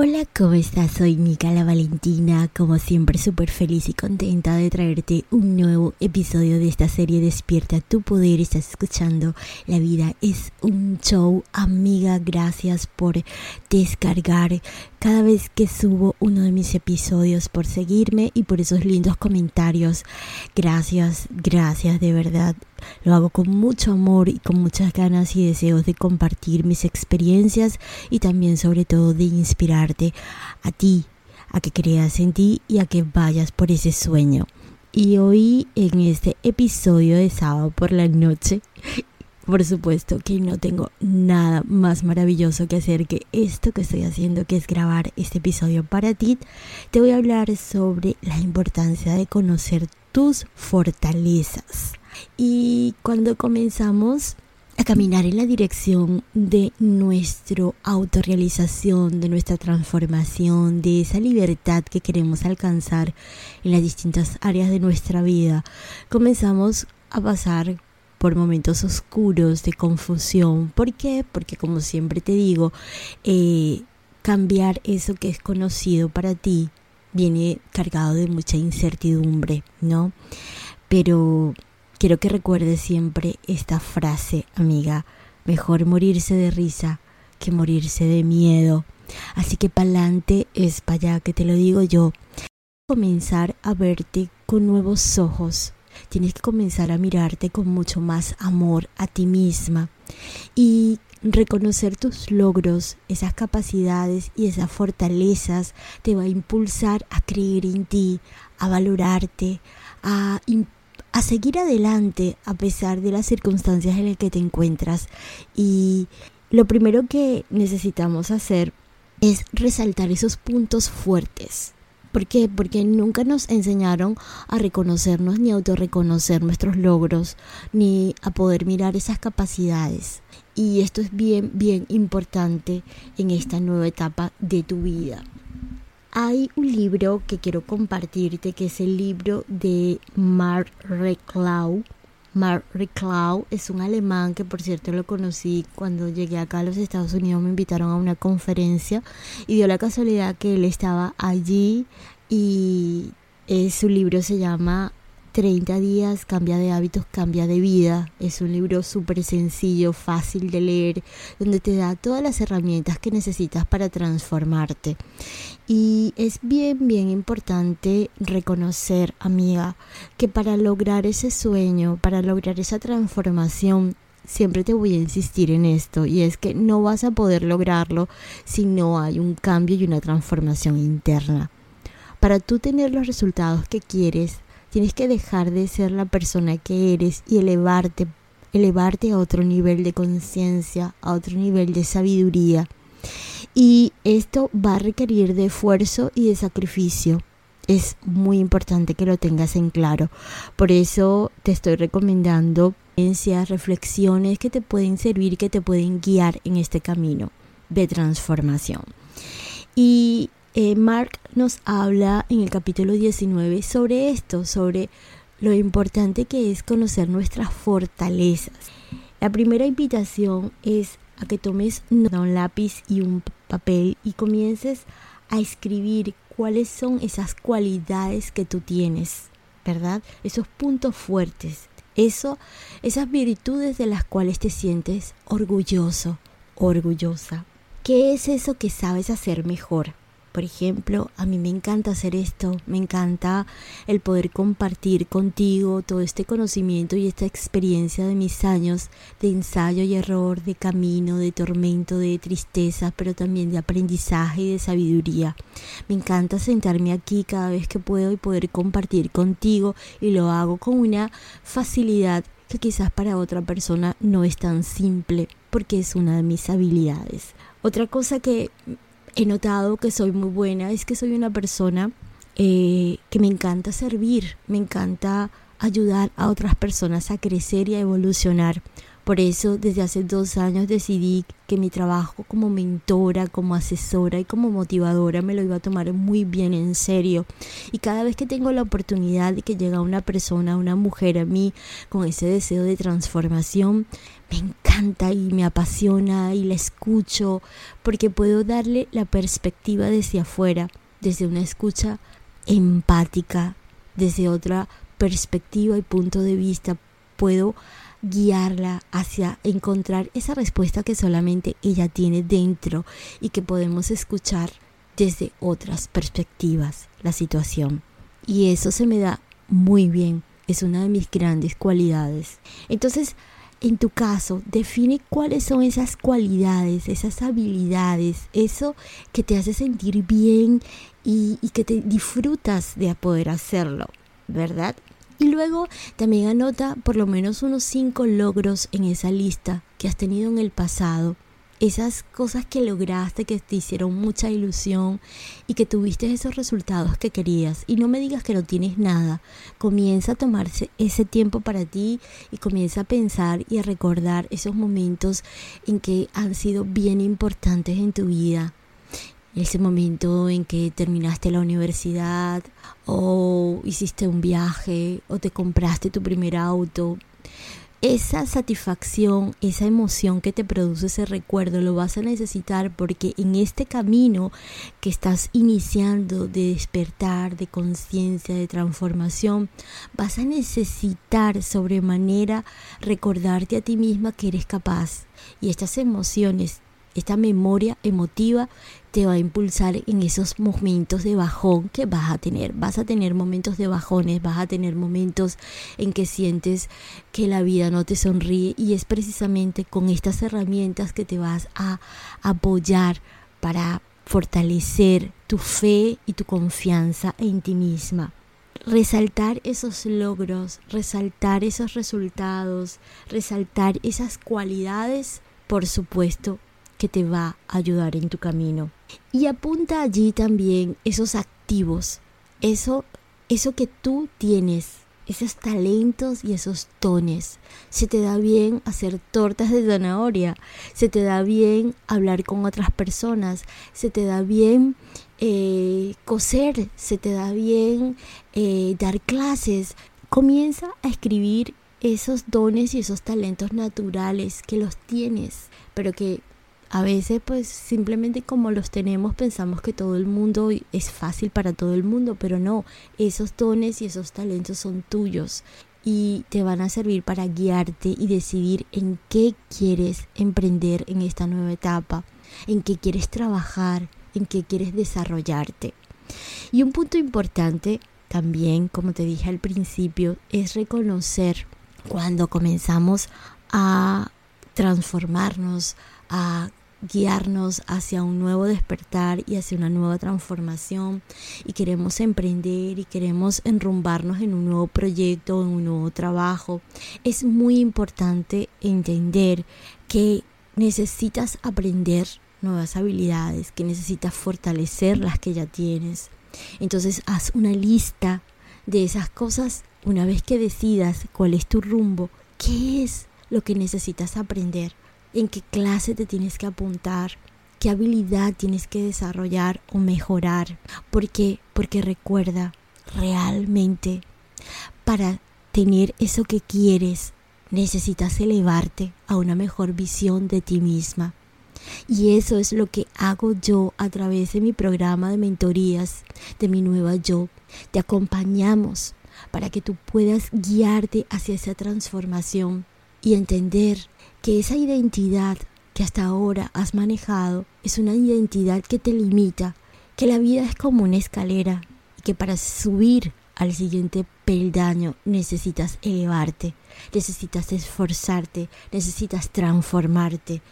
Hola, ¿cómo estás? Soy Nicala Valentina, como siempre súper feliz y contenta de traerte un nuevo episodio de esta serie Despierta tu poder. Estás escuchando La vida es un show. Amiga, gracias por descargar cada vez que subo uno de mis episodios, por seguirme y por esos lindos comentarios. Gracias, gracias de verdad. Lo hago con mucho amor y con muchas ganas y deseos de compartir mis experiencias y también sobre todo de inspirarte a ti, a que creas en ti y a que vayas por ese sueño. Y hoy en este episodio de sábado por la noche, por supuesto que no tengo nada más maravilloso que hacer que esto que estoy haciendo, que es grabar este episodio para ti, te voy a hablar sobre la importancia de conocer fortalezas. Y cuando comenzamos a caminar en la dirección de nuestra autorrealización, de nuestra transformación, de esa libertad que queremos alcanzar en las distintas áreas de nuestra vida, comenzamos a pasar por momentos oscuros de confusión. ¿Por qué? Porque como siempre te digo, eh, cambiar eso que es conocido para ti viene cargado de mucha incertidumbre, ¿no? Pero Quiero que recuerdes siempre esta frase, amiga. Mejor morirse de risa que morirse de miedo. Así que pa'lante es para allá que te lo digo yo. Comenzar a verte con nuevos ojos. Tienes que comenzar a mirarte con mucho más amor a ti misma. Y reconocer tus logros, esas capacidades y esas fortalezas te va a impulsar a creer en ti, a valorarte, a a seguir adelante a pesar de las circunstancias en las que te encuentras. Y lo primero que necesitamos hacer es resaltar esos puntos fuertes. ¿Por qué? Porque nunca nos enseñaron a reconocernos ni a autorreconocer nuestros logros, ni a poder mirar esas capacidades. Y esto es bien, bien importante en esta nueva etapa de tu vida. Hay un libro que quiero compartirte que es el libro de Mark Reclau. Mark Reclau es un alemán que por cierto lo conocí cuando llegué acá a los Estados Unidos, me invitaron a una conferencia y dio la casualidad que él estaba allí y eh, su libro se llama 30 días, cambia de hábitos, cambia de vida. Es un libro súper sencillo, fácil de leer, donde te da todas las herramientas que necesitas para transformarte. Y es bien, bien importante reconocer, amiga, que para lograr ese sueño, para lograr esa transformación, siempre te voy a insistir en esto, y es que no vas a poder lograrlo si no hay un cambio y una transformación interna. Para tú tener los resultados que quieres, Tienes que dejar de ser la persona que eres y elevarte, elevarte a otro nivel de conciencia, a otro nivel de sabiduría. Y esto va a requerir de esfuerzo y de sacrificio. Es muy importante que lo tengas en claro. Por eso te estoy recomendando reflexiones que te pueden servir, que te pueden guiar en este camino de transformación. Y eh, Mark nos habla en el capítulo 19 sobre esto, sobre lo importante que es conocer nuestras fortalezas. La primera invitación es a que tomes un lápiz y un papel y comiences a escribir cuáles son esas cualidades que tú tienes, ¿verdad? Esos puntos fuertes, eso, esas virtudes de las cuales te sientes orgulloso, orgullosa. ¿Qué es eso que sabes hacer mejor? Por ejemplo, a mí me encanta hacer esto, me encanta el poder compartir contigo todo este conocimiento y esta experiencia de mis años de ensayo y error, de camino, de tormento, de tristeza, pero también de aprendizaje y de sabiduría. Me encanta sentarme aquí cada vez que puedo y poder compartir contigo y lo hago con una facilidad que quizás para otra persona no es tan simple porque es una de mis habilidades. Otra cosa que he notado que soy muy buena es que soy una persona eh, que me encanta servir, me encanta ayudar a otras personas a crecer y a evolucionar. Por eso desde hace dos años decidí que mi trabajo como mentora, como asesora y como motivadora me lo iba a tomar muy bien en serio. Y cada vez que tengo la oportunidad de que llega una persona, una mujer a mí con ese deseo de transformación, me encanta y me apasiona y la escucho porque puedo darle la perspectiva desde afuera, desde una escucha empática, desde otra perspectiva y punto de vista. Puedo guiarla hacia encontrar esa respuesta que solamente ella tiene dentro y que podemos escuchar desde otras perspectivas la situación. Y eso se me da muy bien, es una de mis grandes cualidades. Entonces, en tu caso, define cuáles son esas cualidades, esas habilidades, eso que te hace sentir bien y, y que te disfrutas de poder hacerlo, ¿verdad? Y luego también anota por lo menos unos cinco logros en esa lista que has tenido en el pasado. Esas cosas que lograste, que te hicieron mucha ilusión y que tuviste esos resultados que querías. Y no me digas que no tienes nada. Comienza a tomarse ese tiempo para ti y comienza a pensar y a recordar esos momentos en que han sido bien importantes en tu vida ese momento en que terminaste la universidad o hiciste un viaje o te compraste tu primer auto. Esa satisfacción, esa emoción que te produce ese recuerdo lo vas a necesitar porque en este camino que estás iniciando de despertar, de conciencia, de transformación, vas a necesitar sobremanera recordarte a ti misma que eres capaz. Y estas emociones esta memoria emotiva te va a impulsar en esos momentos de bajón que vas a tener. Vas a tener momentos de bajones, vas a tener momentos en que sientes que la vida no te sonríe y es precisamente con estas herramientas que te vas a apoyar para fortalecer tu fe y tu confianza en ti misma resaltar esos logros, resaltar esos resultados, resaltar esas cualidades, por supuesto, que te va a ayudar en tu camino. Y apunta allí también esos activos, eso, eso que tú tienes, esos talentos y esos tones. Se te da bien hacer tortas de zanahoria, se te da bien hablar con otras personas, se te da bien eh, coser, se te da bien eh, dar clases. Comienza a escribir esos dones y esos talentos naturales que los tienes, pero que a veces pues simplemente como los tenemos pensamos que todo el mundo es fácil para todo el mundo, pero no, esos dones y esos talentos son tuyos y te van a servir para guiarte y decidir en qué quieres emprender en esta nueva etapa, en qué quieres trabajar, en qué quieres desarrollarte. Y un punto importante también, como te dije al principio, es reconocer cuando comenzamos a transformarnos, a guiarnos hacia un nuevo despertar y hacia una nueva transformación. Y queremos emprender y queremos enrumbarnos en un nuevo proyecto, en un nuevo trabajo, es muy importante entender que necesitas aprender nuevas habilidades, que necesitas fortalecer las que ya tienes. Entonces haz una lista de esas cosas una vez que decidas cuál es tu rumbo, qué es lo que necesitas aprender en qué clase te tienes que apuntar, qué habilidad tienes que desarrollar o mejorar. ¿Por qué? Porque recuerda, realmente, para tener eso que quieres, necesitas elevarte a una mejor visión de ti misma. Y eso es lo que hago yo a través de mi programa de mentorías de mi nueva yo. Te acompañamos para que tú puedas guiarte hacia esa transformación y entender que esa identidad que hasta ahora has manejado es una identidad que te limita, que la vida es como una escalera y que para subir al siguiente peldaño necesitas elevarte, necesitas esforzarte, necesitas transformarte.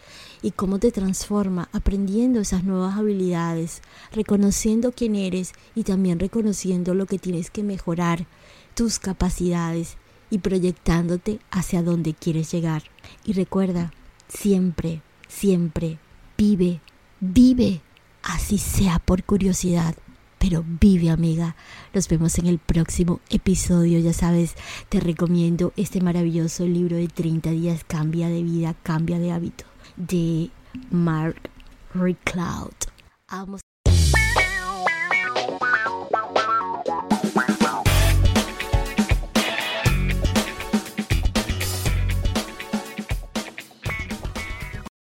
¿Y cómo te transforma? Aprendiendo esas nuevas habilidades, reconociendo quién eres y también reconociendo lo que tienes que mejorar, tus capacidades y proyectándote hacia donde quieres llegar. Y recuerda, siempre, siempre, vive, vive, así sea por curiosidad, pero vive amiga. Nos vemos en el próximo episodio, ya sabes, te recomiendo este maravilloso libro de 30 días, cambia de vida, cambia de hábito, de Mark Recloud.